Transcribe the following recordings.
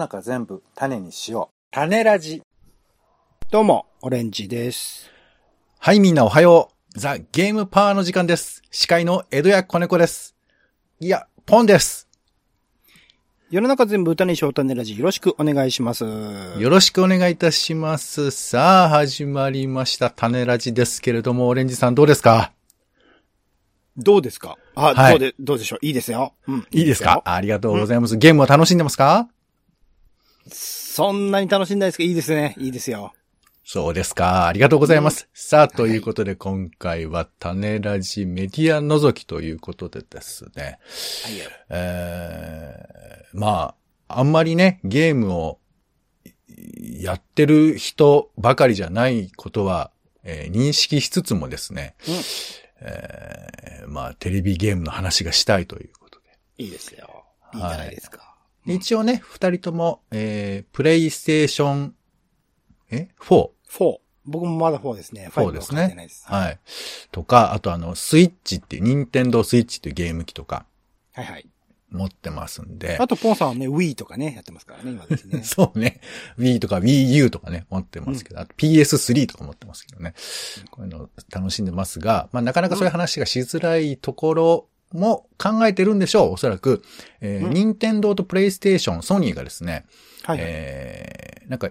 中全部種にしよう。種ラジ。どうも、オレンジです。はい、みんなおはよう。ザ・ゲームパワーの時間です。司会の江戸屋子猫です。いや、ポンです。世の中全部歌にしよう種ラジよろしくお願いします。よろしくお願いいたします。さあ、始まりました。種ラジですけれども、オレンジさんどうですか？どうですか？あ、はいどうで、どうでしょう？いいですよ。うん。いいですか？ありがとうございます。ゲームは楽しんでますか？そんなに楽しんだですか？いいですね。いいですよ。そうですか。ありがとうございます。さあ、ということで今回は種ラジメディア覗きということでですね。はいよ。えーまあ、あんまりね、ゲームをやってる人ばかりじゃないことは、えー認識しつつもですね、うんえーまあ、テレビゲームの話がしたいということで。いいですよ。いいじゃないですか。一応ね、二人とも、えープレイステーション、え ?4? 4。僕もまだ4ですね。4です5は買ってないねです。。はい。とか、あとあの、スイッチっていう、ニンテンドースイッチっていうゲーム機とかはいはい。持ってますんで。あと、ポンさんはね、Wii とかね、やってますからね、今ですね。そうね。Wii とか Wii U とかね、持ってますけど、あと PS3 とか持ってますけどね。こういうの楽しんでますが、まあなかなかそういう話がしづらいところも考えてるんでしょう、おそらく。えーうん任天堂とプレイステーション、ソニーがですね、はいはい。えーなんか、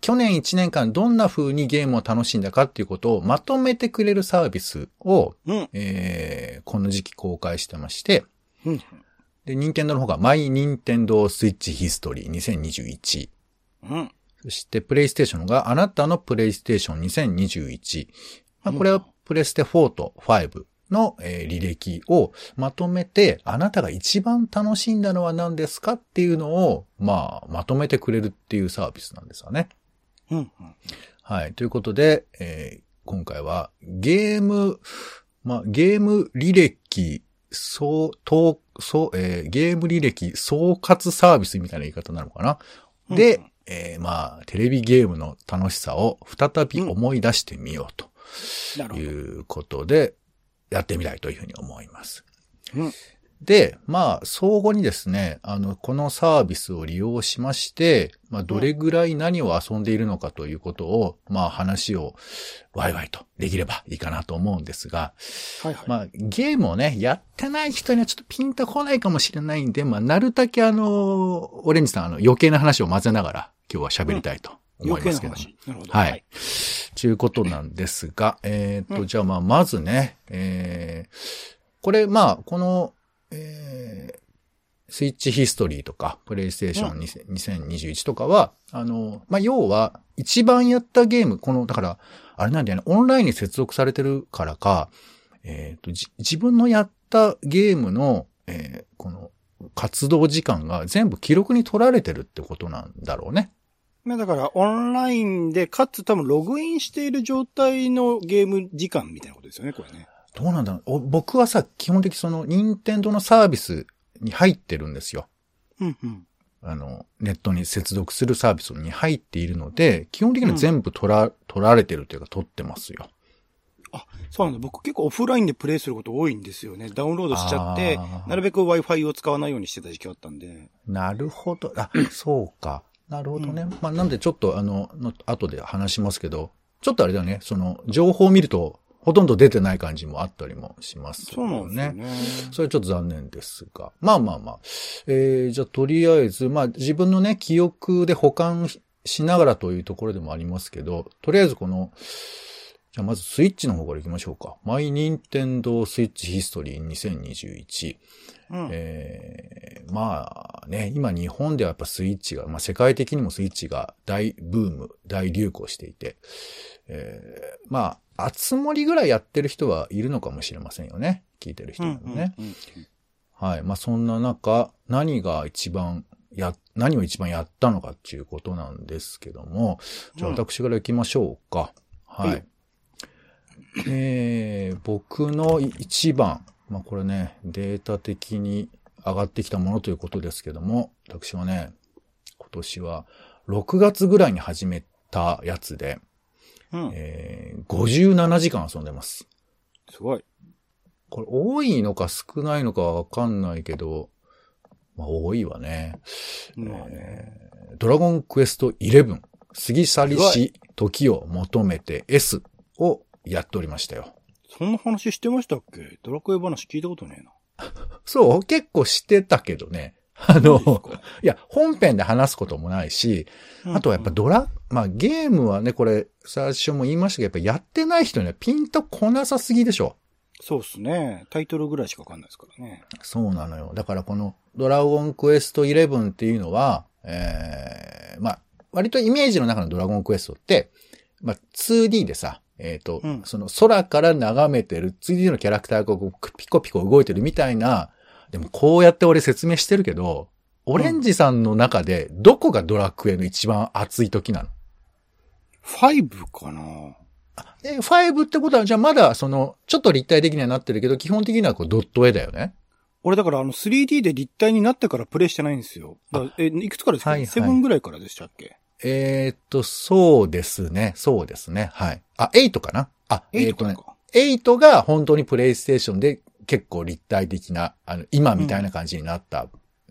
去年1年間どんな風にゲームを楽しんだかっていうことをまとめてくれるサービスを、うん。えーこの時期公開してまして、うん。で、任天堂の方がマイ・ニンテンドースイッチヒストリー2021。うん。そして、プレイステーションがあなたのプレイステーション2021。まあ、これはプレステ4と5の、えー履歴をまとめて、あなたが一番楽しんだのは何ですかっていうのを、まあ、まとめてくれるっていうサービスなんですよね。うん。うんはい。ということで、えー今回はゲーム、まあ、ゲーム履歴、総、統、総、えーゲーム履歴総括サービスみたいな言い方なのかな。うんで、うんえーまあ、テレビゲームの楽しさを再び思い出してみようと。いうことで、やってみたいというふうに思います。うんで、まあ、相互にですね、あの、このサービスを利用しまして、まあ、どれぐらい何を遊んでいるのかということを、まあ、話をワイワイとできればいいかなと思うんですが、はいはい。まあ、ゲームをね、やってない人にはちょっとピンとこないかもしれないんで、まあ、なるだけあの、オレンジさん、あの、余計な話を混ぜながら、今日は喋りたいと思いますけど。なるほど。はい。ということなんですが、えっ、と、うんじゃあまあ、まずね、えー、これ、まあ、この、えー、スイッチヒストリーとか、プレイステーション2000 2021とかは、あの、まあ、要は、一番やったゲーム、この、だから、あれなんだよね、オンラインに接続されてるからか、えっ、と、じ自分のやったゲームの、えーこの、活動時間が全部記録に取られてるってことなんだろうね。まあだから、オンラインで、かつ多分ログインしている状態のゲーム時間みたいなことですよね、これね。どうなんだろうお僕はさ、基本的にその、任天堂のサービスに入ってるんですよ。うんうん。あの、ネットに接続するサービスに入っているので、基本的には全部取ら、取られてるというか取ってますよ。あ、そうなんだ。僕結構オフラインでプレイすること多いんですよね。ダウンロードしちゃってなるべく Wi-Fi を使わないようにしてた時期あったんで。なるほど。あ、そうか。なるほどね。まあ、なんでちょっとあの、の後で話しますけど、ちょっとあれだよね、その、情報を見ると、ほとんど出てない感じもあったりもしますそうなんね。それはちょっと残念ですが。まあまあまあ。えー、じゃあとりあえず、まあ自分のね、記憶で保管しながらというところでもありますけど、とりあえずこの、じゃあまずスイッチの方から行きましょうか。マイ・ニンテンドースイッチヒストリー2021。うん。えー、まあね、今日本ではやっぱスイッチが、まあ世界的にもスイッチが大ブーム、大流行していて、えー、まあ、熱盛ぐらいやってる人はいるのかもしれませんよね。聞いてる人うんもね。うんうんはい。まあ、そんな中、何が一番や、何を一番やったのかっていうことなんですけども、じゃあうん私から行きましょうか。はい。はいえー、僕の一番、まあ、これね、データ的に上がってきたものということですけども、私はね、今年は6月ぐらいに始めたやつで、うん。えー、57時間遊んでます。すごい。これ多いのか少ないのかわかんないけど、まあ、多いわね。まあね。えードラゴンクエスト11、過ぎ去りし、時を求めて S をやっておりましたよ。そんな話してましたっけ？ドラクエ話聞いたことねえな。そう、結構してたけどね。あの、いや、本編で話すこともないし、あとはやっぱドラ、まあゲームはね、これ、最初も言いましたけど、やっぱやってない人にはピンとこなさすぎでしょ。そうっすね。タイトルぐらいしかわかんないですからね。そうなのよ。だからこのドラゴンクエスト11っていうのは、ええまあ、割とイメージの中のドラゴンクエストって、まあ 2D でさ、えっ、と、うんその空から眺めてる 2D のキャラクターがこうピコピコ動いてるみたいな、でもこうやって俺説明してるけど、オレンジさんの中でどこがドラクエの一番熱い時なの？5かなえ、5ってことは、じゃあまだ、その、ちょっと立体的にはなってるけど、基本的にはこうドット絵だよね。俺だからあの 3D で立体になってからプレイしてないんですよ。え、いくつからですか、はいはい ?7 ぐらいからでしたっけ？えーっと、そうですね。そうですね。はい。あ、8かな？あ、えー ?8 っとねから。か。8が本当にプレイステーションで結構立体的な、あの、今みたいな感じになった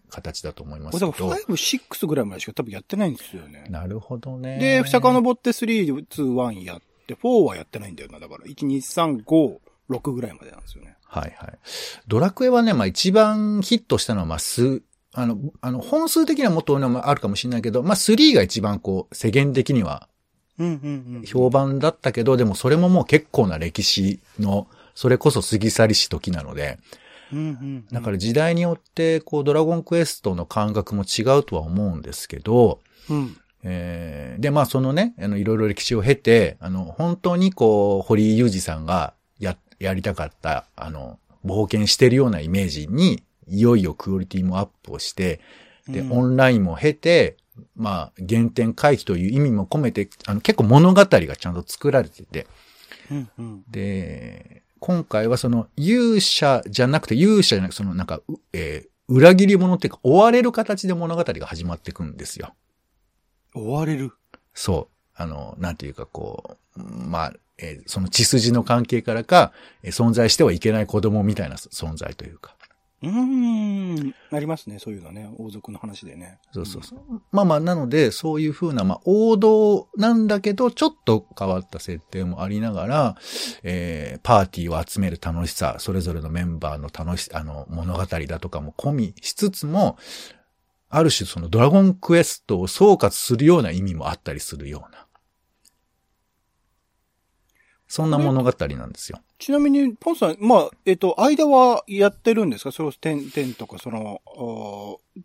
形だと思いますけど。俺だから5、6ぐらいまでしか多分やってないんですよね。なるほどね。で、遡って3、2、1やって、4はやってないんだよな。だから、1、2、3、5、6ぐらいまでなんですよね。はいはい。ドラクエはね、まあ一番ヒットしたのは、まあ数、あの、あの、本数的にはもっと多いのもあるかもしれないけど、まあ3が一番こう、世間的には。評判だったけど、でもそれももう結構な歴史の、それこそ過ぎ去りし時なので、うんうんうん。だから時代によって、こう、ドラゴンクエストの感覚も違うとは思うんですけど、うん。えーで、まあそのね、あの、いろいろ歴史を経て、あの、本当にこう、堀井雄二さんがや、やりたかった、あの、冒険してるようなイメージに、いよいよクオリティもアップをして、で、うんオンラインも経て、まあ、原点回帰という意味も込めて、あの、結構物語がちゃんと作られてて、うんうん。で、今回はその勇者じゃなくて勇者じゃなくてそのなんか、うえー裏切り者っていうか追われる形で物語が始まっていくんですよ。追われる？そう。あの、なんていうかこう、まあ、えーその血筋の関係からか、えー存在してはいけない子供みたいな存在というか。うーん。ありますね、そういうのね。王族の話でね。そうそうそう。まあまあ、なので、そういう風な、まあ、王道なんだけど、ちょっと変わった設定もありながら、えー、パーティーを集める楽しさ、それぞれのメンバーの楽し、あの、物語だとかも込みしつつも、ある種そのドラゴンクエストを総括するような意味もあったりするような。そんな物語なんですよ。ちなみに、ポンさん、まあ、えっと、間はやってるんですか？それを点、点とか、その、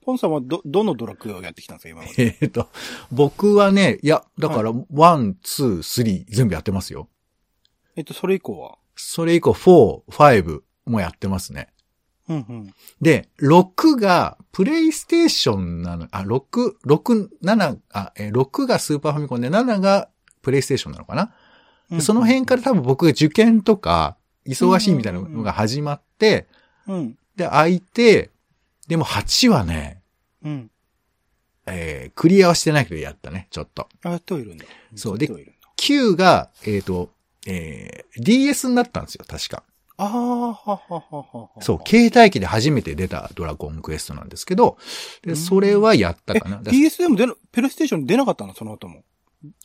ポンさんはど、どのドラクエをやってきたんですか？今まで。えっと、僕はね、いや、だから、 one、two、three、全部やってますよ。えっと、それ以降は？それ以降、4、5もやってますね。うんうん。で、6が、プレイステーションなの、あ、6、6、7、あ、えー、6がスーパーファミコンで、7がプレイステーションなのかな、でその辺から多分僕が受験とか、忙しいみたいなのが始まって、うん。で、空いて、でも8はね、うん。えー、クリアはしてないけどやったね、ちょっと。あ、やってはいるんだ。そうやってはいるんだ。9が、えっ、と、えー、DS になったんですよ、確か。ああ、ははははは。そう、携帯機で初めて出たドラゴンクエストなんですけど、で、うんそれはやったえかな。、だ DS でも出な、プレイステーションに出なかったの？その後も。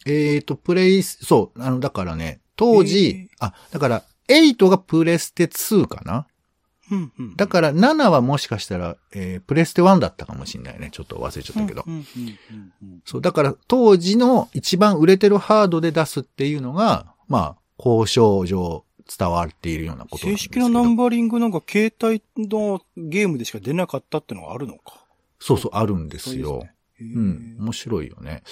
えっ、と、プレイス、そう、あの、だからね、当時、あ、だから、8がプレステ2かな？うんうん。だから7はもしかしたら、えープレステ1だったかもしれないね。ちょっと忘れちゃったけど。うんうんうんうんそう、だから当時の一番売れてるハードで出すっていうのが、まあ、交渉上伝わっているようなことなん正ですけど。式なナンバリングなんか携帯のゲームでしか出なかったってのがあるのか。そうそう、あるんですよ。そうん、面白いよね。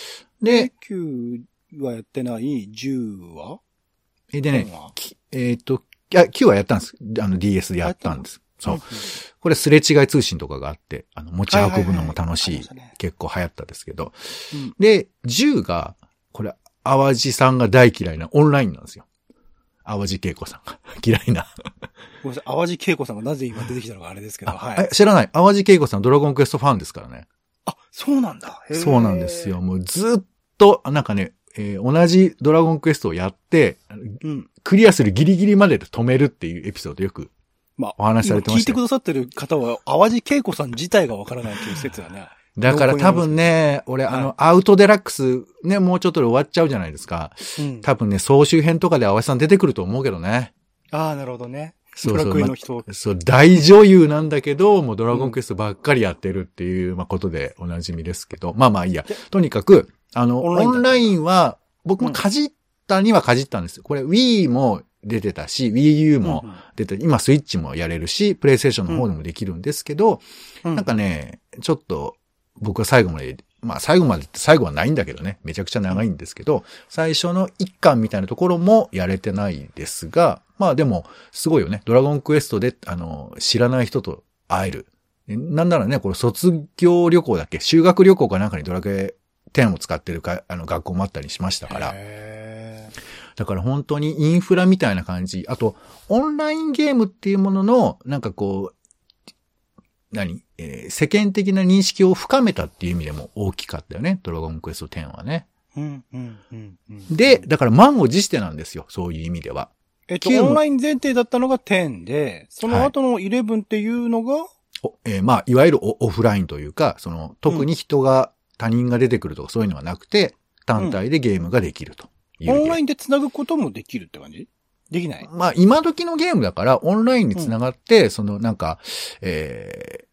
でで、、9はやってない、10は？えでね10は、きえっ、と、いや、9はやったんです。あの DS でやったんです。そう。んこれすれ違い通信とかがあって、あの、持ち運ぶのも楽しい。結構流行ったですけど。うんで、10が、これ、淡路さんが大嫌いなオンラインなんですよ。淡路恵子さんが 嫌いな。ごめんなさい。淡路恵子さんがなぜ今出てきたのかあれですけど、はいえ。知らない淡路恵子さんドラゴンクエストファンですからね。あ、そうなんだ。そうなんですよ。。もうずっと、なんかね、えー同じドラゴンクエストをやって、あのうん。クリアするギリギリまでで止めるっていうエピソードよくまあ、お話しされてました聞いてくださってる方は、淡路恵子さん自体がわからないという説がね。だから多分ね、俺、はいあの、アウトデラックス、ね、もうちょっとで終わっちゃうじゃないですか。うん。多分ね、総集編とかで淡路さん出てくると思うけどね。ああ、なるほどね。そうそうドラクエの人。そう、大女優なんだけど、もうドラゴンクエストばっかりやってるっていう、まあ、ことでおなじみですけど、まあまあいいや。で。とにかく、あの、オンラインだオンラインは、僕もかじったにはかじったんですよ。これ Wii も出てたし、Wii U も出て、今スイッチもやれるし、プレイステーションの方でもできるんですけど、うん、なんかね、ちょっと、僕は最後まで、まあ最後までって最後はないんだけどね、めちゃくちゃ長いんですけど、最初の一巻みたいなところもやれてないですが、まあでも、すごいよね。ドラゴンクエストで、あの、知らない人と会える。えなんならね、これ卒業旅行だっけ？修学旅行かなんかにドラクエ10を使ってるか、あの、学校もあったりしましたから。へだから本当にインフラみたいな感じ。あと、オンラインゲームっていうものの、なんかこう、何、えー世間的な認識を深めたっていう意味でも大きかったよね。ドラゴンクエスト10はね。ーうん、うん、うん。うんで、、だから満を持してなんですよ。そういう意味では。えっと、9オンライン前提だったのが10で、その後の11っていうのが、おえーまあ、いわゆるオオフラインというか、その、特に人が、他人が出てくるとかそういうのはなくて、単体でゲームができるというゲームオンラインで繋ぐこともできるって感じ？できない？まあ、今時のゲームだから、オンラインにつながって、その、なんか、ええ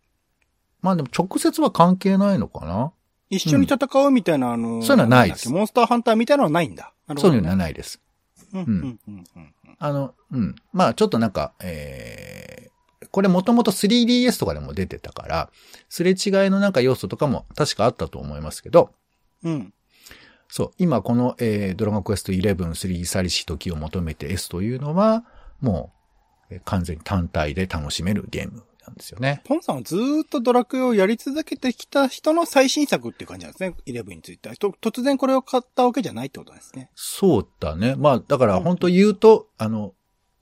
まあでも直接は関係ないのかな？一緒に戦うみたいな、あの、そういうのはないですモンスターハンターみたいなのはないんだ。そういうのはね。ないです。うん。あの、うん。まあ、ちょっとなんか、ええこれもともと 3DS とかでも出てたから、すれ違いのなんか要素とかも確かあったと思いますけど、うん。そう、今この、えードラゴンクエスト11、3サリシ時を求めて S というのは、もう、えー完全に単体で楽しめるゲームなんですよね。ポンさんはずーっとドラクエをやり続けてきた人の最新作っていう感じなんですね。11については。と突然これを買ったわけじゃないってことですね。そうだね。まあ、だから本当言うと、あの、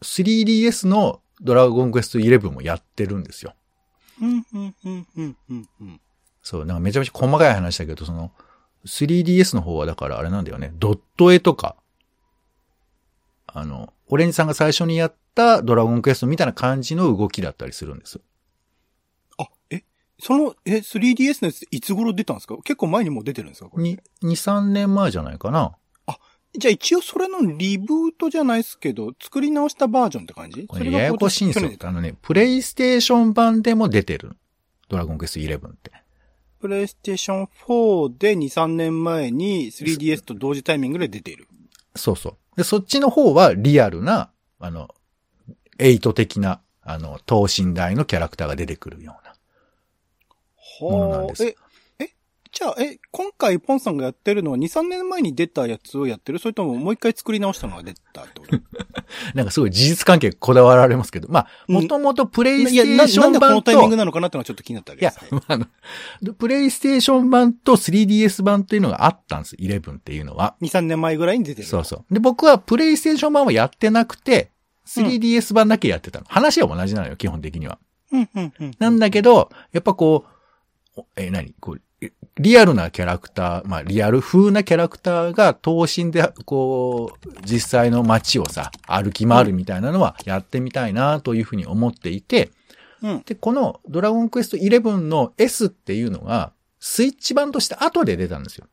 3DS のドラゴンクエスト11もやってるんですよ。うん、うん、うん、うん、うん、うん。そう、なんかめちゃめちゃ細かい話だけど、その、3DS の方はだからあれなんだよね。ドット絵とか、あの、オレンジさんが最初にやったドラゴンクエストみたいな感じの動きだったりするんです。その、え、3DS のやついつ頃出たんですか？結構前にもう出てるんですか？これ。に、2、3年前じゃないかな。じゃあ一応それのリブートじゃないですけど、作り直したバージョンって感じ？これややこしいんですよあのね、プレイステーション版でも出てる。ドラゴンクエスト11って。プレイステーション4で2、3年前に 3DS と同時タイミングで出ている。そうそう。で、そっちの方はリアルな、あの、エイト的な、あの、等身大のキャラクターが出てくるような。ものなんですえ、え、じゃあ、え、今回ポンさんがやってるのは2、3年前に出たやつをやってる？それとももう一回作り直したのが出たってこと？なんかすごい事実関係こだわられますけど、まあ、うんもともとプレイスいや、テーシななんでこのョン版と、タイミングなのかなってのはちょっと気になったわいやけです。あの、プレイステーション版と 3DS 版というのがあったんです。11っていうのは。2、3年前ぐらいに出てる。そうそう。で、僕はプレイステーション版はやってなくて、3DS 版だけやってたの。話は同じなのよ、基本的には。うん、うん、うん。なんだけど、やっぱこう、おえー、何？こう、えリアルなキャラクター、まあ、リアル風なキャラクターが等身で、こう、実際の街をさ、歩き回るみたいなのはやってみたいなというふうに思っていて、うん。で、このドラゴンクエスト11の S っていうのが、スイッチ版として後で出たんですよ。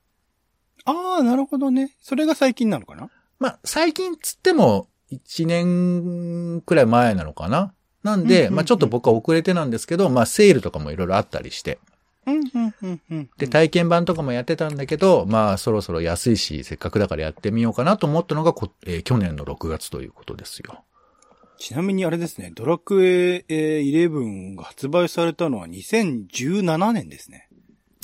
ああ、なるほどね。それが最近なのかな？まあ、最近つっても、1年くらい前なのかな？なんで、まあちょっと僕は遅れてなんですけど、まあセールとかもいろいろあったりして。で、体験版とかもやってたんだけど、まあそろそろ安いし、せっかくだからやってみようかなと思ったのがこ、えー去年の6月ということですよ。ちなみにあれですね、ドラクエえー11が発売されたのは2017年ですね。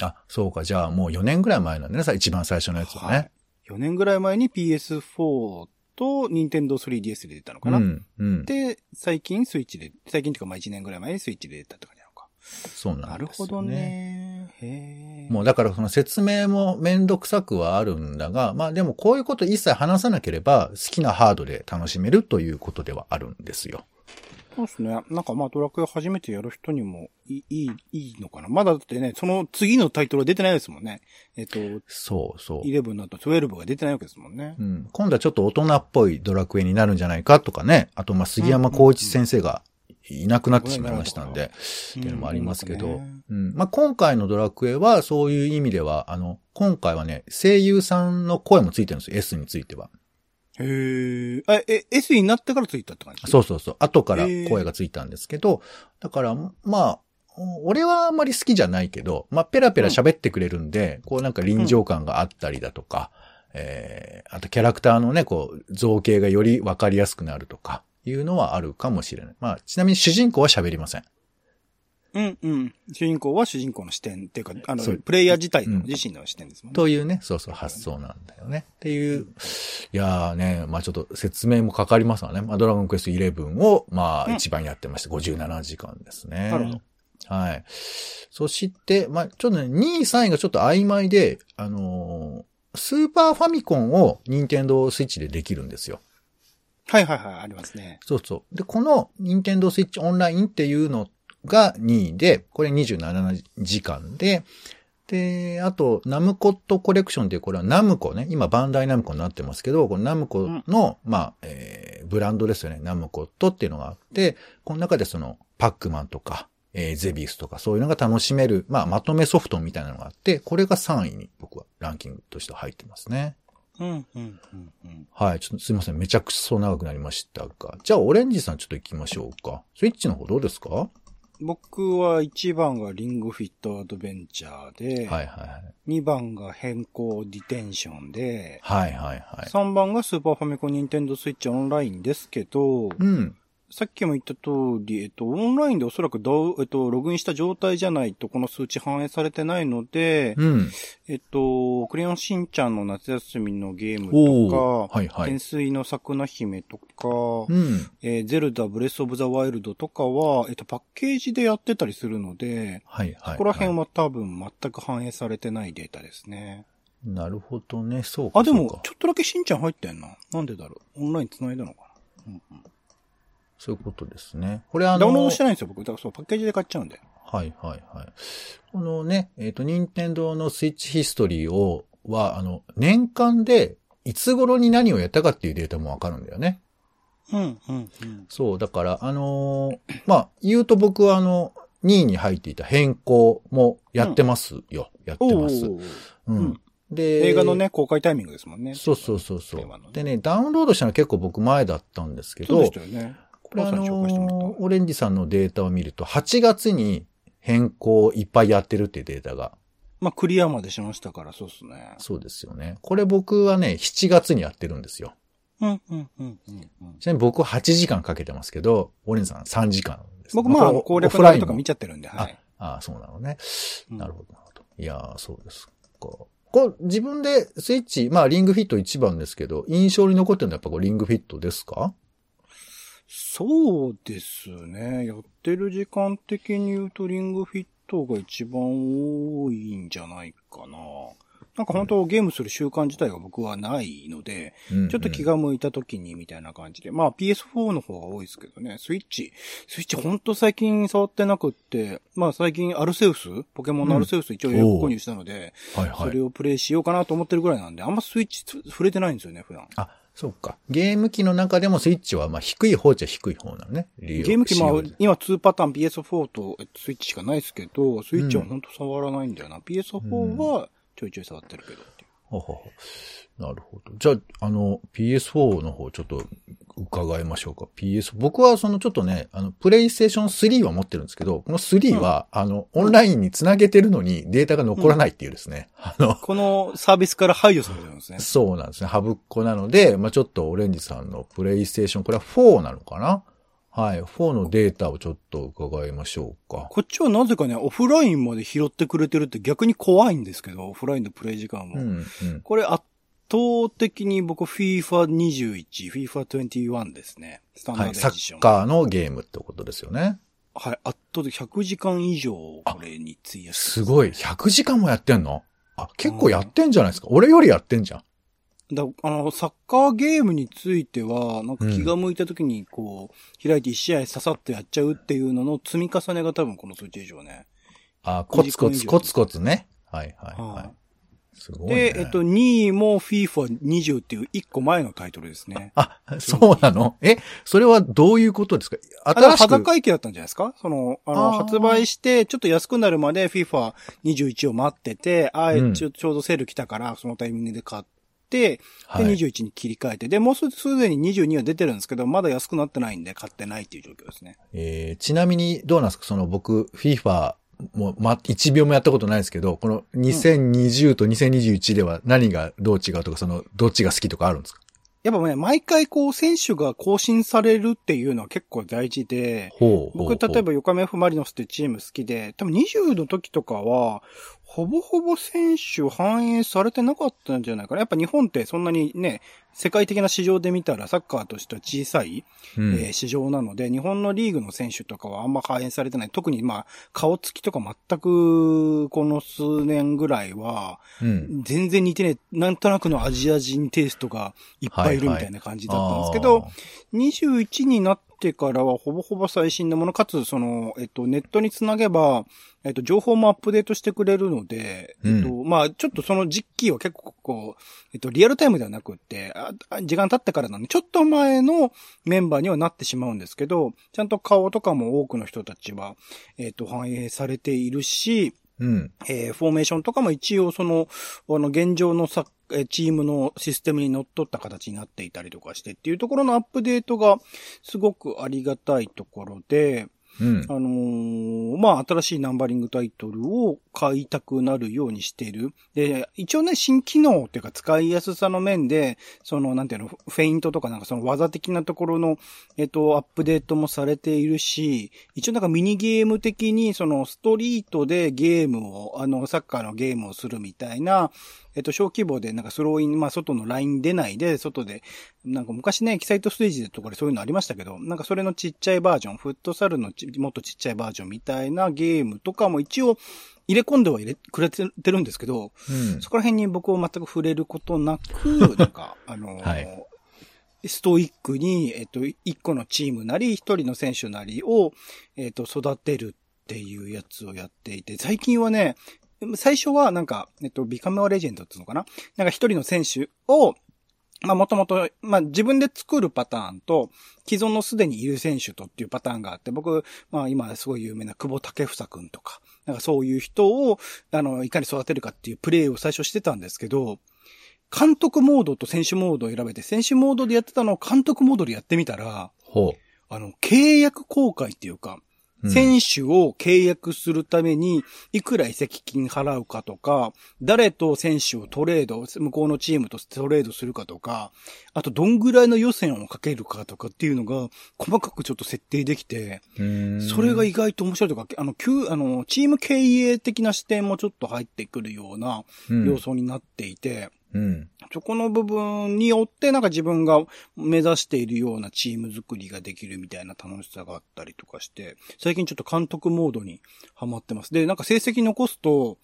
あ、そうか、じゃあもう4年くらい前なんだね、さ一番最初のやつはね。4年ぐらい前に PS4 と Nintendo 3DS で出たのかな。うん、うん。で、最近スイッチで、最近っていうかまあ1年ぐらい前にスイッチで出たって感じなのか。そうなんですよ、ね。なるほど。ね。へえ。もうだからその説明もめんどくさくはあるんだが、まあでもこういうこと一切話さなければ好きなハードで楽しめるということではあるんですよ。そうですね。なんかまあドラクエ初めてやる人にもいい、いい、いいのかな？まだだってね、その次のタイトルは出てないですもんね。えっと、そうそう。11の後12が出てないわけですもんね。うん、今度はちょっと大人っぽいドラクエになるんじゃないかとかね。あと、まあ、杉山浩一先生がいなくなってしまいましたんで、うんっていうのもありますけど、ううん。んまあ、今回のドラクエはそういう意味では、あの、今回はね、声優さんの声もついてるんですよ、S については。へえ。え、え、S になってからついたって感じ？そうそうそう。後から声がついたんですけど、だから、まあ、俺はあんまり好きじゃないけど、まあ、ペラペラ喋ってくれるんで、こうなんか臨場感があったりだとか、えー、あとキャラクターのね、こう、造形がよりわかりやすくなるとか、いうのはあるかもしれない。まあ、ちなみに主人公は喋りません。うんうん。主人公は主人公の視点っていうか、あのプレイヤー自体のうん自身の視点ですもんね。というね、そうそう発想なんだよね。っていう、いやーね、まあちょっと説明もかかりますわね。まあドラゴンクエスト11を、まうんあ一番やってました。57時間ですね。なるほど。はい。そして、まあちょっとね、2位、3位がちょっと曖昧で、あのースーパーファミコンを任天堂スイッチでできるんですよ。はいはいはい、ありますね。そうそう。で、この任天堂スイッチオンラインっていうのが2位で、これ27時間で、で、あと、ナムコットコレクションっていう、これはナムコね、今バンダイナムコになってますけど、このナムコの、まあ、えーブランドですよね、ナムコットっていうのがあって、この中でその、パックマンとか、えーゼビウスとかそういうのが楽しめる、まあ、まとめソフトみたいなのがあって、これが3位に僕はランキングとして入ってますね。うん、うん、うん、うん。はい。ちょっとすいません。めちゃくちゃ長くなりましたが。じゃあ、オレンジさんちょっと行きましょうか。スイッチの方どうですか？は僕は1番がリングフィットアドベンチャーで、いはいはい。2番が変更ディテンションで、はいはいはい。3番がスーパーファミコンニンテンドースイッチオンラインですけど、うん。さっきも言った通り、えっと、オンラインでおそらくどう、えっと、ログインした状態じゃないとこの数値反映されてないので、うん。えっと、クレヨンしんちゃんの夏休みのゲームおとか、ーはいはい天。水の桜姫とか、うん。えーゼルダブレスオブザワイルドとかは、えっと、パッケージでやってたりするので、はいはい。ここら辺は多分全く反映されてないデータですね。なるほどね。そうか。あ、でもちょっとだけしんちゃん入ってんな。なんでだろう。オンライン繋いだのかな。うんうんそういうことですね。これあの、ダウンロードしてないんですよ、僕。だからそう、パッケージで買っちゃうんで。はいはいはい。このね、えっ、と、任天堂のスイッチヒストリーを、は、あの、年間で、いつ頃に何をやったかっていうデータもわかるんだよね。うん、うん、うん。そう、だから、あのーまあ、言うと僕はあの、2位に入っていた変更もやってますよ。やってます。うん。うんで、映画のね、公開タイミングですもんね。そうそうそうそう。ねでね、ダウンロードしたのは結構僕前だったんですけどそうでし、たよね。これあのーオレンジさんのデータを見ると、8月に変更いっぱいやってるっていうデータが、まあ、クリアまでしましたから、そうっすね。そうですよね。これ僕はね、7月にやってるんですよ。うん、うん、うん、うん。うんちなみに僕は8時間かけてますけど、オレンジさん3時間です、僕、まあ、これ攻略ラインとか見ちゃってるんで、はい。ああ、そうなのね。うんなるほど、なるほど。いやーそうですか。こう、自分でスイッチ、まあ、リングフィット一番ですけど、印象に残ってるのはやっぱこうリングフィットですか？そうですね。やってる時間的に言うと、リングフィットが一番多いんじゃないかな。なんか本当ゲームする習慣自体が僕はないので、うんうんちょっと気が向いた時にみたいな感じで。まあ PS4 の方が多いですけどね。スイッチ、スイッチほんと最近触ってなくって、まあ最近アルセウスポケモンのアルセウス一応予約購入したので、はいはい。それをプレイしようかなと思ってるぐらいなんで、あんまスイッチ触れてないんですよね、普段。あ、そうか。ゲーム機の中でもスイッチはまあ低い方っちゃ低い方なのね。ゲゲーム機も使用今2パターン PS4 とえっとスイッチしかないですけど、スイッチはほんと触らないんだよな。PS4 はちょいちょい触ってるけどっていうほうほうなるほど。じゃあ、あの、PS4 の方ちょっと伺いましょうか。PS、僕はそのちょっとね、あの、プレイステーション3は持ってるんですけど、この3は、あの、オンラインにつなげてるのにデータが残らないっていうですね。あの、このサービスから排除されてるんですね。そうなんですね。ハブっ子なので、まあちょっとオレンジさんのプレイステーション、これは4なのかな？はい。4のデータをちょっと伺いましょうか。こっちはなぜかね、オフラインまで拾ってくれてるって逆に怖いんですけど、オフラインのプレイ時間も。うん、うん。これ圧倒的に僕 FIFA21、FIFA21 ですね。スタンダはい。サードエディション。ッカーのゲームってことですよね。はい、圧倒的100時間以上これに費やしてすごい。100時間もやってんの？あ、結構やってんじゃないですか？俺よりやってんじゃん。だあの、サッカーゲームについては、なんか気が向いた時にこう、開いて一試合ささっとやっちゃうっていうのの積み重ねが多分この数値以上ね。あ、コツコ9時間以上ツコツコツね。はいはいは。はいすごい、ね。で、えっと、2位も FIFA20 っていう1個前のタイトルですね。あ、そうなの？え、それはどういうことですか？あれは新しく？裸会計だったんじゃないですか？その、あの、発売して、ちょっと安くなるまで FIFA21 を待ってて、あうん。ーちょちょうどセール来たから、そのタイミングで買って、はい。で、21に切り替えて、で、もうすすでに22は出てるんですけど、まだ安くなってないんで、買ってないっていう状況ですね。えーちなみにどうなんですか？その僕、FIFA もう、ま、1秒もやったことないですけど、この2020と2021では何がどう違うとか、その、どっちが好きとかあるんですか？やっぱね、毎回こう、選手が更新されるっていうのは結構大事で、ほう。僕、例えば、横浜 F・ マリノスってチーム好きで、多分20の時とかは、ほぼほぼ選手反映されてなかったんじゃないかな。やっぱ日本ってそんなにね、世界的な市場で見たらサッカーとしては小さい、うんえー市場なので、日本のリーグの選手とかはあんま反映されてない。特にまあ、顔つきとか全く、この数年ぐらいは、うん。全然似てねえ、なんとなくのアジア人テイストがいっぱいいるみたいな感じだったんですけど、21になってからはほぼほぼ最新のもの、かつ、その、えっと、ネットにつなげば、えっと、情報もアップデートしてくれるので、うんえっと、まあ、ちょっとその実機は結構、こう、えっと、リアルタイムではなくって、ああ時間経ってからなので、ちょっと前のメンバーにはなってしまうんですけど、ちゃんと顔とかも多くの人たちは、えっと、反映されているし、うん。えーフォーメーションとかも一応その、あの、現状のさ、えーチームのシステムに乗っ取った形になっていたりとかしてっていうところのアップデートがすごくありがたいところで、うんあ。のーまあ、新しいナンバリングタイトルを買いたくなるようにしている。で、一応ね、新機能っていうか使いやすさの面で、その、なんていうの、フェイントとかなんかその技的なところの、えっと、アップデートもされているし、一応なんかミニゲーム的に、その、ストリートでゲームを、あの、サッカーのゲームをするみたいな、えっと、小規模で、なんかスローイン、まあ、外のライン出ないで、外で、なんか昔ね、エキサイトステージとかでそういうのありましたけど、なんかそれのちっちゃいバージョン、フットサルのちもっとちっちゃいバージョンみたいなゲームとかも一応入れ込んでは入れ、くれてるんですけど、うん。そこら辺に僕を全く触れることなく、なんか、あのーはい。ストイックに、えっと、一個のチームなり、一人の選手なりを、えっと、育てるっていうやつをやっていて、最近はね、最初はなんか、えっと、ビカメアレジェンドっていうのかな？なんか一人の選手を、まあもともと、まあ自分で作るパターンと、既存のすでにいる選手とっていうパターンがあって、僕、まあ今すごい有名な久保建英くんとか、なんかそういう人を、あの、いかに育てるかっていうプレイを最初してたんですけど、監督モードと選手モードを選べて、選手モードでやってたのを監督モードでやってみたら、ほあの、契約公開っていうか、選手を契約するために、いくら移籍金払うかとか、誰と選手をトレード、向こうのチームとトレードするかとか、あとどんぐらいの予算をかけるかとかっていうのが、細かくちょっと設定できて、うん。それが意外と面白いとか、あの、旧、あの、チーム経営的な視点もちょっと入ってくるような要素になっていて、うん。そこの部分によってなんか自分が目指しているようなチーム作りができるみたいな楽しさがあったりとかして、最近ちょっと監督モードにハマってます。で、なんか成績残すと、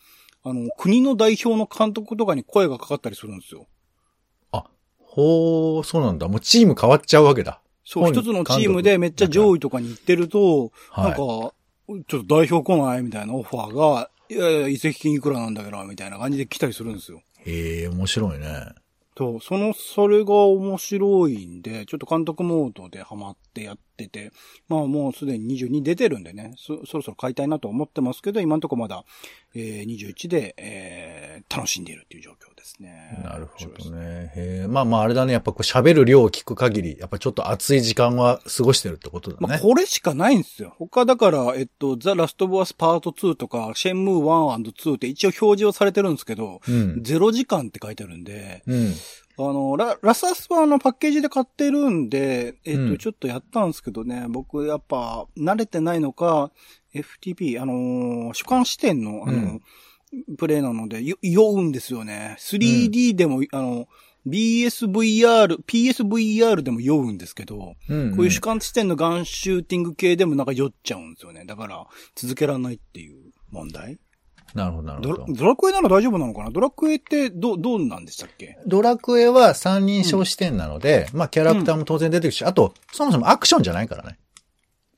あの、国の代表の監督とかに声がかかったりするんですよ。あ、ほう、そうなんだ。もうチーム変わっちゃうわけだ。そう、一つのチームでめっちゃ上位とかに行ってると、はいなんか、ちょっと代表来ないみたいなオファーが、いやいや、移籍金いくらなんだけど、みたいな感じで来たりするんですよ。へえ、面白いね。と、その、それが面白いんで、ちょっと監督モードでハマってやってて、まあもうすでに22出てるんでね、そ、そろそろ買いたいなと思ってますけど、今のところまだ、えー、21で、えー、楽しんでいるっていう状況ですね。なるほどね。へえ、まあまああれだね。やっぱこう喋る量を聞く限り、やっぱちょっと熱い時間は過ごしてるってことだまあ、ね。これしかないんですよ。他だから、えっと、ザ・ラスト・ボアス・パート2とか、シェンムー 1&2 って一応表示はされてるんですけど、うん。0時間って書いてあるんで、うん。あの、ラ、ラスアスはあのパッケージで買ってるんで、えっと、うんちょっとやったんですけどね、僕やっぱ慣れてないのか、FTP、あのー主観視点の、あの、うんプレイなので、よ酔うんですよね。3D でも、あの、BSVR、PSVR でも酔うんですけど、うん。こういう主観視点のガンシューティング系でもなんか酔っちゃうんですよね。だから、続けられないっていう問題なるほど、なるほど。ドラクエなら大丈夫なのかな？ドラクエってどう、どうなんでしたっけ？ドラクエは三人称視点なので、まあキャラクターも当然出てくるし、あと、そもそもアクションじゃないからね。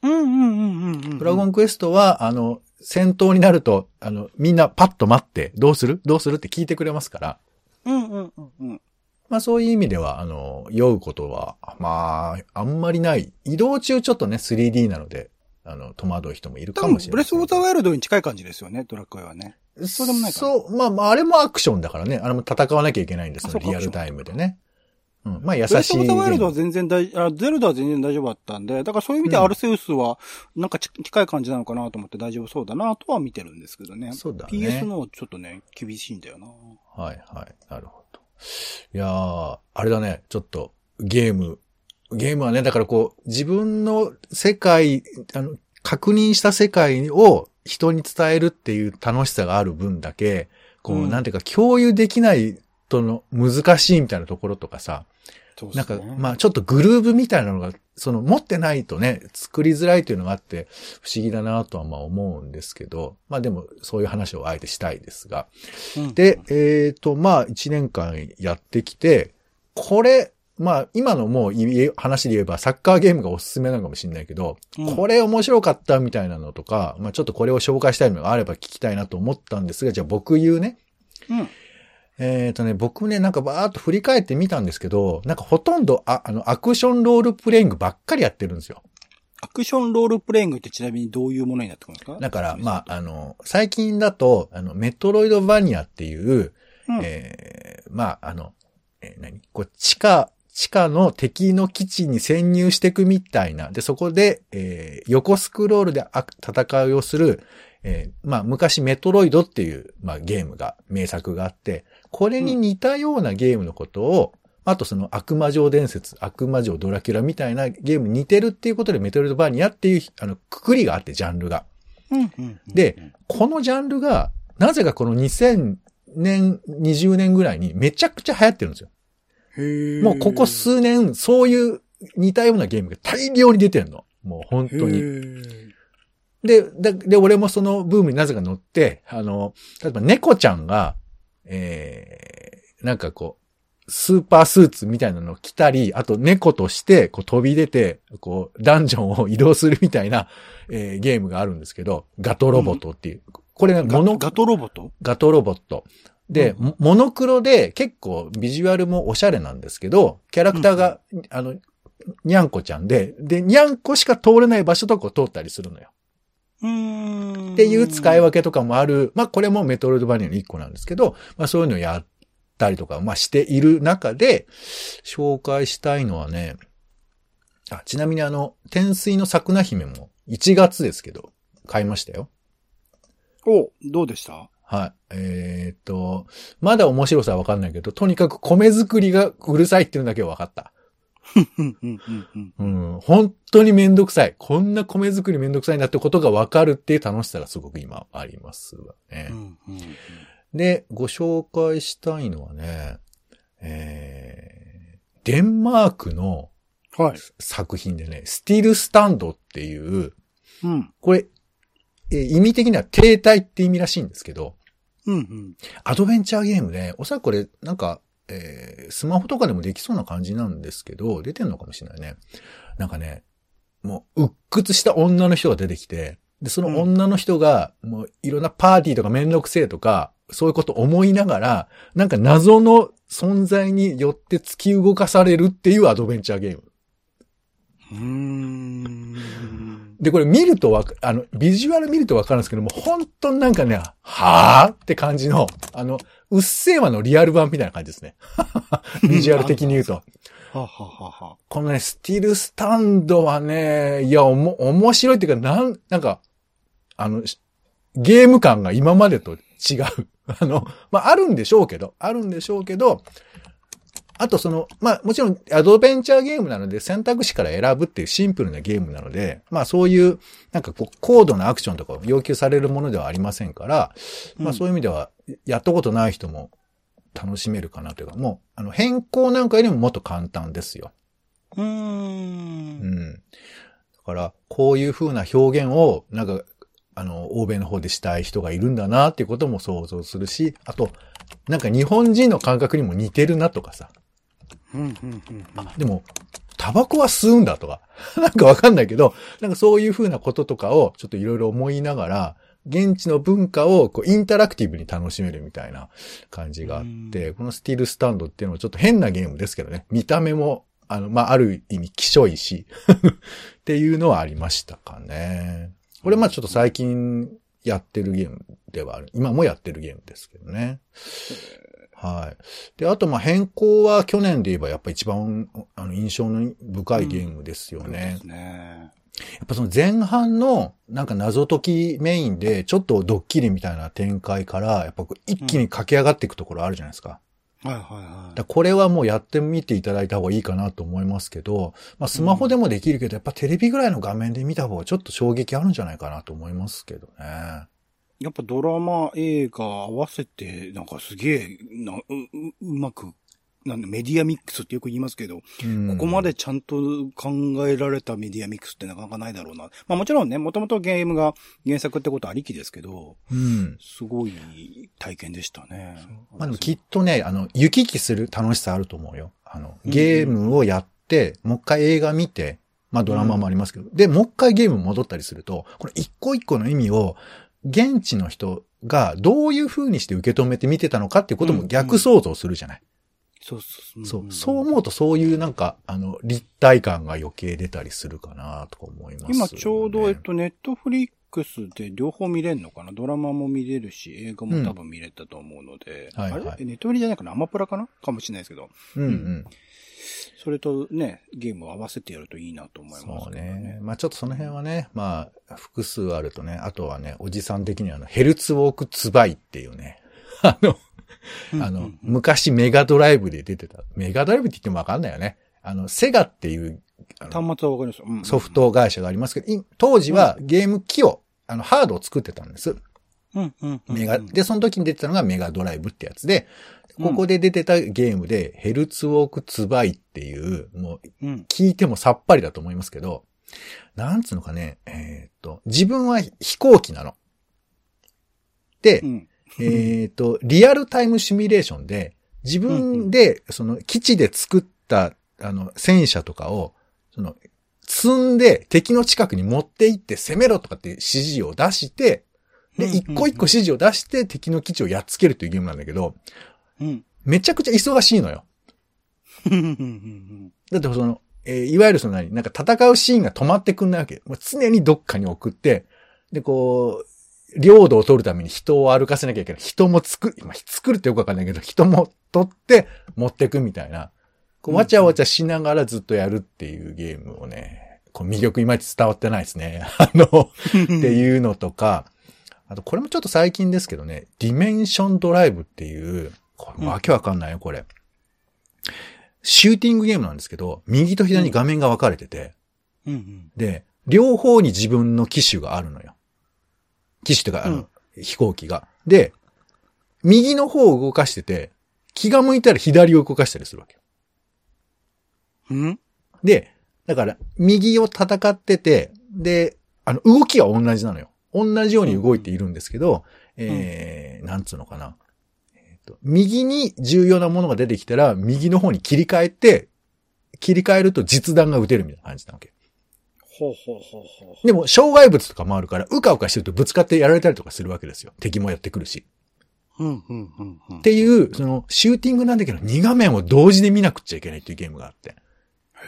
うんうんうんうんうん。ドラゴンクエストは、あの、戦闘になると、あの、みんなパッと待って、どうする？どうする？って聞いてくれますから、うんうんうんうん。まあそういう意味では、あの、酔うことは、まあ、あんまりない。移動中ちょっとね、3D なので、あの、戸惑う人もいるかもしれない。ブレスオブザワイルドに近い感じですよね、ドラクエはね。そうでもないかなそう、まあまあ、あれもアクションだからね。あれも戦わなきゃいけないんですよ、リアルタイムでね。うん。まあ優しい。ブレスオブザワイルドは全然大、あ、ゼルダは全然大丈夫だったんで、だからそういう意味でうんアルセウスは、なんかち近い感じなのかなと思って大丈夫そうだなとは見てるんですけどね。そうだね PS のちょっとね、厳しいんだよな。はいはい。なるほど。いやー、あれだね、ちょっと、ゲーム。ゲームはね、だからこう、自分の世界、あの、確認した世界を人に伝えるっていう楽しさがある分だけ、こう、うん。なんていうか、共有できないとの難しいみたいなところとかさ、そうなんか、まあちょっとグルーブみたいなのが、その持ってないとね、作りづらいというのがあって、不思議だなとはまあ思うんですけど、まあでもそういう話をあえてしたいですが。うん。で、えっ、と、まあ一年間やってきて、これ、まあ今のもう話で言えばサッカーゲームがおすすめなのかもしれないけど、うんこれ面白かったみたいなのとか、まあちょっとこれを紹介したいのがあれば聞きたいなと思ったんですが、じゃあ僕言うね。うん。えっ、とね、僕ね、なんかバーっと振り返ってみたんですけど、なんかほとんど、あ、あの、アクションロールプレイングばっかりやってるんですよ。アクションロールプレイングってちなみにどういうものになってくるんですか？だから、まあ、あの、最近だと、あの、メトロイドバニアっていう、うんえーまあ、あの、えー何？こう、地下、地下の敵の基地に潜入していくみたいな。で、そこで、えー横スクロールであ戦いをする、えーまあ、昔メトロイドっていう、まあ、ゲームが、名作があって、これに似たようなゲームのことを、あとその悪魔城伝説、悪魔城ドラキュラみたいなゲームに似てるっていうことでメトロイドバニアっていう、あの、くくりがあって、ジャンルが。うんうんうんで、このジャンルが、なぜかこの2000年、20年ぐらいにめちゃくちゃ流行ってるんですよ。もうここ数年、そういう似たようなゲームが大量に出てるの。もう本当へに。ーで、で、で、俺もそのブームになぜか乗って、あの、例えば猫ちゃんが、えー、なんかこう、スーパースーツみたいなのを着たり、あと猫としてこう飛び出て、こう、ダンジョンを移動するみたいな、えーゲームがあるんですけど、ガトロボットっていう。これね、モノガガトロボット？ガトロボット。で、うんモモノクロで結構ビジュアルもおしゃれなんですけど、キャラクターが、あの、にゃんこちゃんで、で、にゃんこしか通れない場所とかを通ったりするのよ。うーん。っていう使い分けとかもある。まあこれもメトロイドバニアの一個なんですけど、まあそういうのをやったりとか、まあしている中で、紹介したいのはね、あ、ちなみにあの、天水の桜姫も1月ですけど、買いましたよ。お、どうでした？はい。えーっと、まだ面白さはわかんないけど、とにかく米作りがうるさいっていうのだけは分かった。うん。本当にめんどくさい。こんな米作りめんどくさいなってことが分かるっていう楽しさがすごく今ありますわね。うんうんうんで、ご紹介したいのはね、えー、デンマークのはい。作品でね、スティルスタンドっていう、うん。これ、えー意味的には停滞って意味らしいんですけど、うんうん。アドベンチャーゲームで、おそらくこれ、なんか、えースマホとかでもできそうな感じなんですけど、出てんのかもしれないね。なんかね、もう、鬱屈した女の人が出てきて、で、その女の人が、もう、いろんなパーティーとかめんどくせえとか、そういうこと思いながら、なんか謎の存在によって突き動かされるっていうアドベンチャーゲーム。うーん。で、これ見るとわか、あの、ビジュアル見るとわかるんですけども、本当になんかね、はぁって感じの、あの、うっせぇわのリアル版みたいな感じですね。ビジュアル的に言うと。はははは。このね、スティルスタンドはね、いや、おも、面白いっていうか、なん、なんか、あの、しゲーム感が今までと違う。あの、まあ、あるんでしょうけど、あるんでしょうけど、あとその、まあ、もちろんアドベンチャーゲームなので選択肢から選ぶっていうシンプルなゲームなので、まあそういう、なんかこう、高度なアクションとかを要求されるものではありませんから、まあそういう意味では、やったことない人も楽しめるかなというか、もう、あの、変更なんかよりももっと簡単ですよ。うー。うんん。だから、こういう風な表現を、なんか、あの、欧米の方でしたい人がいるんだなっていうことも想像するし、あと、なんか日本人の感覚にも似てるなとかさ。うんうんうんうん。でも、タバコは吸うんだとか。なんかわかんないけど、なんかそういう風なこととかをちょっといろいろ思いながら、現地の文化をこうインタラクティブに楽しめるみたいな感じがあって、このスティールスタンドっていうのはちょっと変なゲームですけどね。見た目も、あの、まあ、ある意味、希少いし、っていうのはありましたかね。これまあちょっと最近やってるゲームではある。今もやってるゲームですけどね。はい。で、あとまあ変更は去年で言えばやっぱ一番あの印象の深いゲームですよね。ですね。やっぱその前半のなんか謎解きメインでちょっとドッキリみたいな展開からやっぱ一気に駆け上がっていくところあるじゃないですか。はいはいはだからこれはもうやってみていただいた方がいいかなと思いますけど、まあスマホでもできるけど、やっぱテレビぐらいの画面で見た方がちょっと衝撃あるんじゃないかなと思いますけどね。い。やっぱドラマ、映画合わせて、なんかすげえ、なう、ううまく、なんでメディアミックスってよく言いますけど、うんここまでちゃんと考えられたメディアミックスってなかなかないだろうな。まあもちろんね、もともとゲームが原作ってことありきですけど、うん。すごい体験でしたね。まあでもきっとね、あの、行き来する楽しさあると思うよ。あの、ゲームをやって、もう一回映画見て、まあドラマもありますけど、で、もう一回ゲーム戻ったりすると、この一個一個の意味を、現地の人がどういう風にして受け止めて見てたのかっていうことも逆想像するじゃない。そうそうそう、そう。思うとそういうなんか、あの、立体感が余計出たりするかなとか思います、今ちょうど、えっと、ネットフリックスで両方見れるのかな？ドラマも見れるし、映画も多分見れたと思うので。はいはい。あれ？ネットフリじゃないかな？アマプラかな？かもしれないですけど。うんうん。それとね、ゲームを合わせてやるといいなと思いますそうね。。まあちょっとその辺はね、まあ、複数あるとね、あとはね、おじさん的にはあの、ヘルツウォークツバイっていうね、あの、あの、昔メガドライブで出てた。メガドライブって言ってもわかんないよね。あの、セガっていう端末はわかりますよ。うんソフ。ト会社がありますけど、い当時はゲーム機を、あの、ハードを作ってたんです。うんうんうん。メガ、で、その時に出てたのがメガドライブってやつで、ここで出てたゲームで、ヘルツウォークツバイっていう、もう、うん。聞いてもさっぱりだと思いますけど、なんつうのかね、えーっと、自分は飛行機なの。で、うん。えーっと、リアルタイムシミュレーションで、自分で、その、基地で作った、あの、戦車とかを、その、積んで敵の近くに持って行って攻めろとかっていう指示を出して、で、うん一個一個指示を出して敵の基地をやっつけるというゲームなんだけど、うん。めちゃくちゃ忙しいのよ。だってその、えーいわゆるその何、なんか戦うシーンが止まってくんないわけ。もう常にどっかに送って、で、こう、領土を取るために人を歩かせなきゃいけない。人も作る、まあ、作るってよくわかんないけど、人も取って持ってくみたいな。こうわちゃわちゃしながらずっとやるっていうゲームをね、こう魅力いまいち伝わってないですね。あの、うん。っていうのとか、あとこれもちょっと最近ですけどね、ディメンションドライブっていう、これわけわかんないよ、これ。シューティングゲームなんですけど、右と左に画面が分かれてて、うんうん。で、両方に自分の機種があるのよ。機種というか、あの、飛行機が。で、右の方を動かしてて、気が向いたら左を動かしたりするわけよ。うん？で、だから、右を戦ってて、で、あの、動きは同じなのよ。同じように動いているんですけど、えー、なんつうのかな。えーと右に重要なものが出てきたら、右の方に切り替えて、切り替えると実弾が撃てるみたいな感じなわけ。ほうほうほうほう。でも、障害物とかもあるから、うかうかしてるとぶつかってやられたりとかするわけですよ。敵もやってくるし。うんうんうんうん。っていう、その、シューティングなんだけど、2画面を同時で見なくっちゃいけないっていうゲームがあって。へ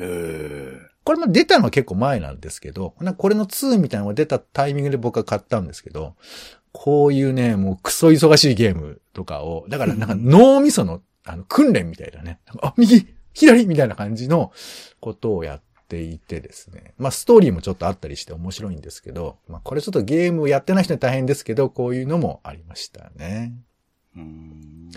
え。これも出たのは結構前なんですけど、これの2みたいなのが出たタイミングで僕は買ったんですけど、こういうね、もうクソ忙しいゲームとかを、だからなんか脳みその、あの、訓練みたいなね。あ、右左みたいな感じのことをやっていてですね。まあストーリーもちょっとあったりして面白いんですけど、まあこれちょっとゲームをやってない人に大変ですけど、こういうのもありましたね。うん。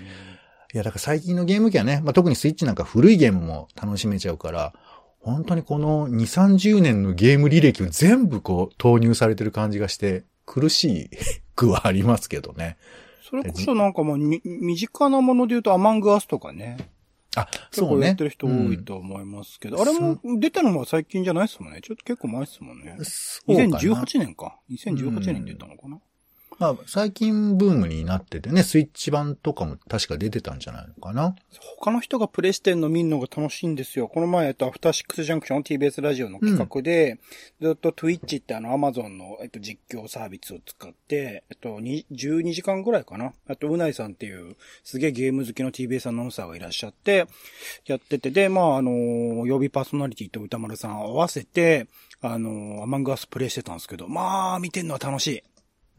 いや、だから最近のゲーム機はね、まあ、特にスイッチなんか古いゲームも楽しめちゃうから、本当にこの2、30年のゲーム履歴を全部こう投入されてる感じがして、苦しいくはありますけどね。それこそなんかもうみ、身近なもので言うとアマングアスとかね。あ、結そうね。構やってる人多いと思いますけど、あれも出たのは最近じゃないですもんね。ちょっと結構前ですもんねうん。。そうかな。2018年か。2018年に出たのかな。まあ、最近ブームになっててね、スイッチ版とかも確か出てたんじゃないのかな。他の人がプレイしてんの見るのが楽しいんですよ。この前、えっと、アフターシックスジャンクション TBS ラジオの企画で、ずっと Twitch ってあの Amazon の、えっと、実況サービスを使って、えっと、12時間ぐらいかな。あと、うないさんっていう、すげえゲーム好きの TBS アナウンサーがいらっしゃって、やってて、で、まあ、あの、予備パーソナリティと歌丸さん合わせて、あの、アマングアスプレイしてたんですけど、まあ、見てんのは楽しい。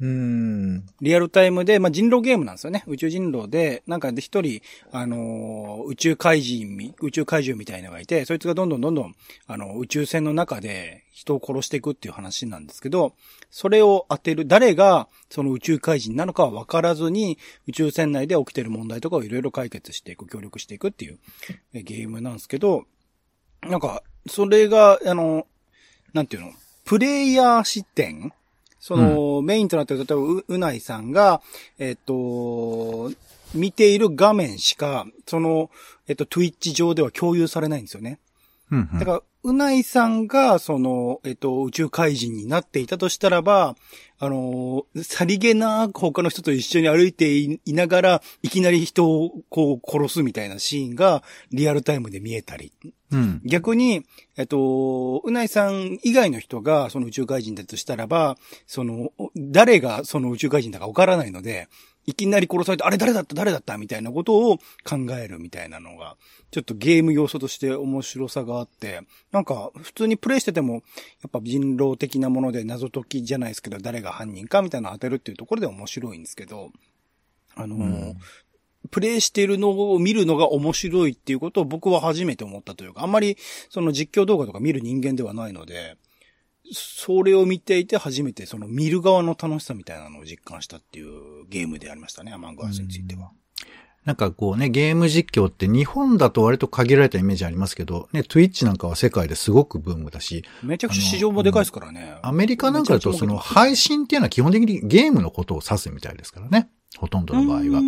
うん。リアルタイムで、まあ、人狼ゲームなんですよね。宇宙人狼で、なんかで一人、あのー宇宙怪人、宇宙怪獣みたいなのがいて、そいつがどんどんどんどん、あの、宇宙船の中で人を殺していくっていう話なんですけど、それを当てる、誰がその宇宙怪人なのかは分からずに、宇宙船内で起きてる問題とかをいろいろ解決していく、協力していくっていうゲームなんですけど、なんか、それが、あの、なんていうの、プレイヤー視点その、メインとなってる、例えばう、うないさんが、えっと、見ている画面しか、その、えっと、Twitch 上では共有されないんですよね。うんうんだから、うないさんが、その、えっと、宇宙怪人になっていたとしたらば、あの、さりげなく他の人と一緒に歩いていいながら、いきなり人をこう殺すみたいなシーンがリアルタイムで見えたり。うん。逆に、えっと、うないさん以外の人がその宇宙怪人だとしたらば、その、誰がその宇宙怪人だかわからないので、いきなり殺されて、あれ誰だった？誰だった？みたいなことを考えるみたいなのが、ちょっとゲーム要素として面白さがあって、なんか普通にプレイしてても、やっぱ人狼的なもので謎解きじゃないですけど、誰が犯人かみたいなの当てるっていうところで面白いんですけど、あの、んプレイしてるのを見るのが面白いっていうことを僕は初めて思ったというか、あんまりその実況動画とか見る人間ではないので、それを見ていて初めてその見る側の楽しさみたいなのを実感したっていうゲームでありましたね、アマングアスについては。なんかこうね、ゲーム実況って日本だと割と限られたイメージありますけど、ね、Twitch なんかは世界ですごくブームだし、めちゃくちゃ市場もでかいですからね。アメリカなんかだとその配信っていうのは基本的にゲームのことを指すみたいですからね。ほとんどの場合は。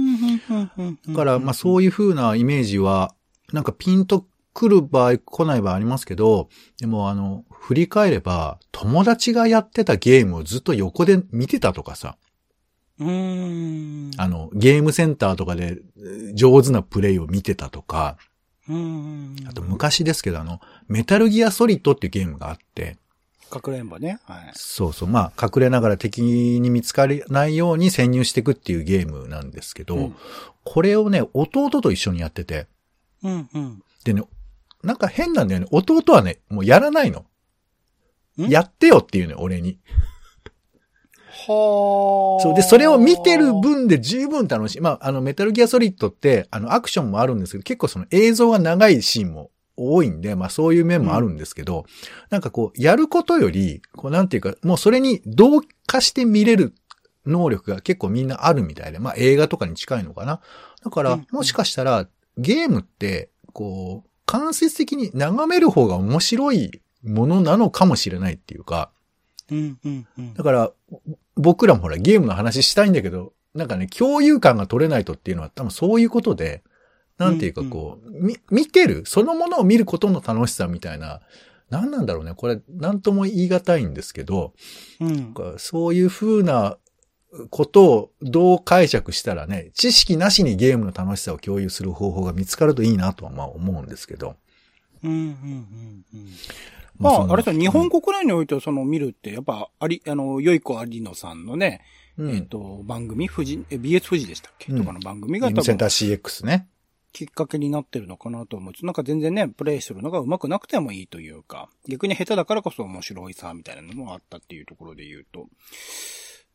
はだから、まあそういう風なイメージは、なんかピンと来る場合、来ない場合ありますけど、でもあの、振り返れば、友達がやってたゲームをずっと横で見てたとかさ、うーん。あの、ゲームセンターとかでえー上手なプレイを見てたとか、うん。あと昔ですけど、あの、メタルギアソリッドっていうゲームがあって、かくれんぼね。はい。そうそう、まあ、隠れながら敵に見つからないように潜入していくっていうゲームなんですけど、うんこれをね、弟と一緒にやってて、うん、うん。でね、なんか変なんだよね。弟はね、もうやらないの。ん？やってよっていうね、俺に。はそう。で、それを見てる分で十分楽しい。まあ、あの、メタルギアソリッドって、あの、アクションもあるんですけど、結構その映像が長いシーンも多いんで、まあそういう面もあるんですけど、なんかこう、やることより、こうなんていうか、もうそれに同化して見れる能力が結構みんなあるみたいで、まあ映画とかに近いのかな。だからうん、もしかしたら、ゲームって、こう、間接的に眺める方が面白いものなのかもしれないっていうか、うん、うん、うん。だから、僕らもほらゲームの話したいんだけど、なんかね、共有感が取れないとっていうのは多分そういうことで、なんていうかこう、み、見てる、そのものを見ることの楽しさみたいな、何なんだろうね。これ、なんとも言い難いんですけど、うんそういう風なことをどう解釈したらね、知識なしにゲームの楽しさを共有する方法が見つかるといいなとはまあ思うんですけど。うん、うん、うん。うんまあ、あれさ、日本国内においてはその見るって、やっぱ、あり、あの、よい子ありのさんのね、うんえっと、番組、富士、え BS 富士でしたっけ、うんとかの番組が多分センター CX ね。きっかけになってるのかなと思う。なんか全然ね、プレイするのが上手くなくてもいいというか、逆に下手だからこそ面白いさ、みたいなのもあったっていうところで言うと。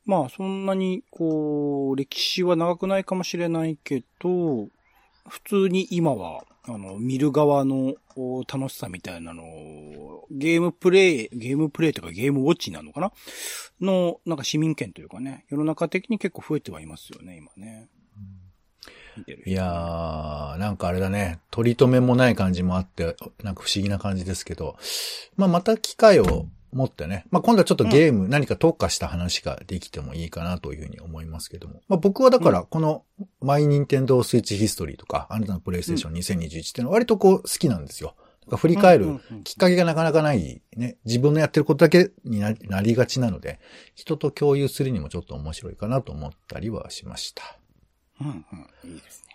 まあ、そんなに、こう、歴史は長くないかもしれないけど、普通に今は、あの、見る側の楽しさみたいなの、ゲームプレイ、ゲームプレイとかゲームウォッチなのかな？の、なんか市民権というかね、世の中的に結構増えてはいますよね、今ね。いやー、なんかあれだね、取り留めもない感じもあって、なんか不思議な感じですけど、まあまた機会を持ってね、まあ今度はちょっとゲーム、何か特化した話ができてもいいかなというふうに思いますけども。まあ僕はだから、この、マイニンテンドースイッチヒストリーとか、あなたのプレイステーション2021っていうのは割とこう好きなんですよ。振り返るきっかけがなかなかない、ね、自分のやってることだけにななりがちなので、人と共有するにもちょっと面白いかなと思ったりはしました。うんうん。いいですね。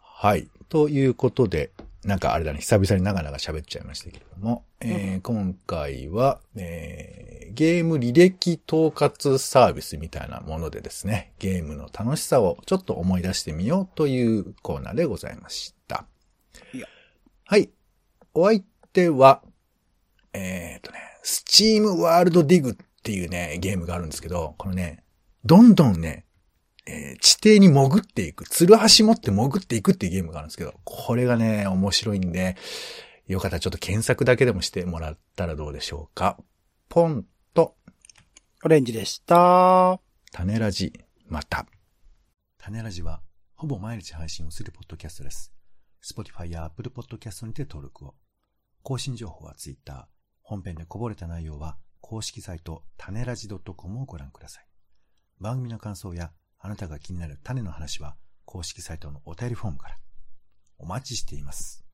はい。ということで、なんかあれだね、久々に長々喋っちゃいましたけれども、えー今回は、えーゲーム履歴統括サービスみたいなものでですね、ゲームの楽しさをちょっと思い出してみようというコーナーでございました。いや。はい。お相手は、えっ、とね、 SteamWorld Dig っていうね、ゲームがあるんですけど、このね、どんどんね、えー地底に潜っていく、ツルハシ持って潜っていくっていうゲームがあるんですけど、これがね、面白いんで、よかったらちょっと検索だけでもしてもらったらどうでしょうか。ポンと、オレンジでした。種ラジ、また。種ラジは、ほぼ毎日配信をするポッドキャストです。Spotify や Apple Podcast にて登録を。更新情報は Twitter。本編でこぼれた内容は、公式サイト、種ラジ .com をご覧ください。番組の感想や、あなたが気になる種の話は、公式サイトのお便りフォームから。お待ちしています。